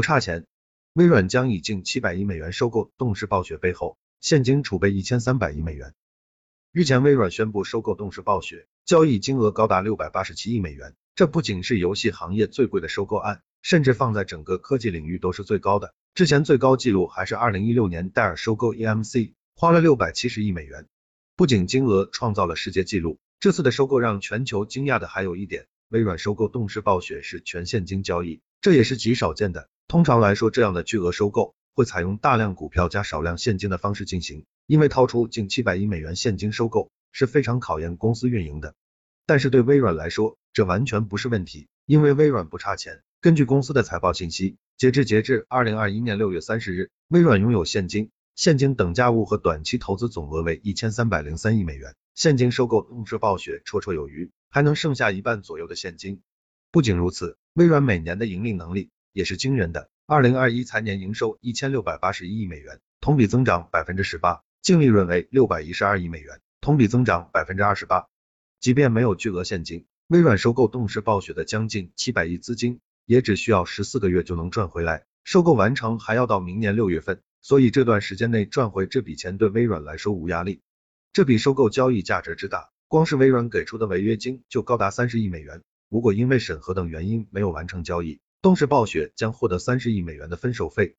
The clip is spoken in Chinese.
不差钱。微软将以近七百亿美元收购动视暴雪，背后现金储备一千三百亿美元。日前，微软宣布收购动视暴雪，交易金额高达六百八十七亿美元。这不仅是游戏行业最贵的收购案，甚至放在整个科技领域都是最高的。之前最高纪录还是二零一六年戴尔收购 EMC，花了六百七十亿美元。不仅金额创造了世界纪录，这次的收购让全球惊讶的还有一点，微软收购动视暴雪是全现金交易，这也是极少见的。通常来说，这样的巨额收购会采用大量股票加少量现金的方式进行，因为掏出近七百亿美元现金收购是非常考验公司运营的。但是对微软来说，这完全不是问题，因为微软不差钱。根据公司的财报信息，截至截至二零二一年六月三十日，微软拥有现金。现金等价物和短期投资总额为一千三百零三亿美元，现金收购动斥暴雪绰绰有余，还能剩下一半左右的现金。不仅如此，微软每年的盈利能力也是惊人的，二零二一财年营收一千六百八十一亿美元，同比增长百分之十八，净利润为六百一十二亿美元，同比增长百分之二十八。即便没有巨额现金，微软收购动视暴雪的将近七百亿资金，也只需要十四个月就能赚回来，收购完成还要到明年六月份。所以这段时间内赚回这笔钱对微软来说无压力。这笔收购交易价值之大，光是微软给出的违约金就高达三十亿美元。如果因为审核等原因没有完成交易，动视暴雪将获得三十亿美元的分手费，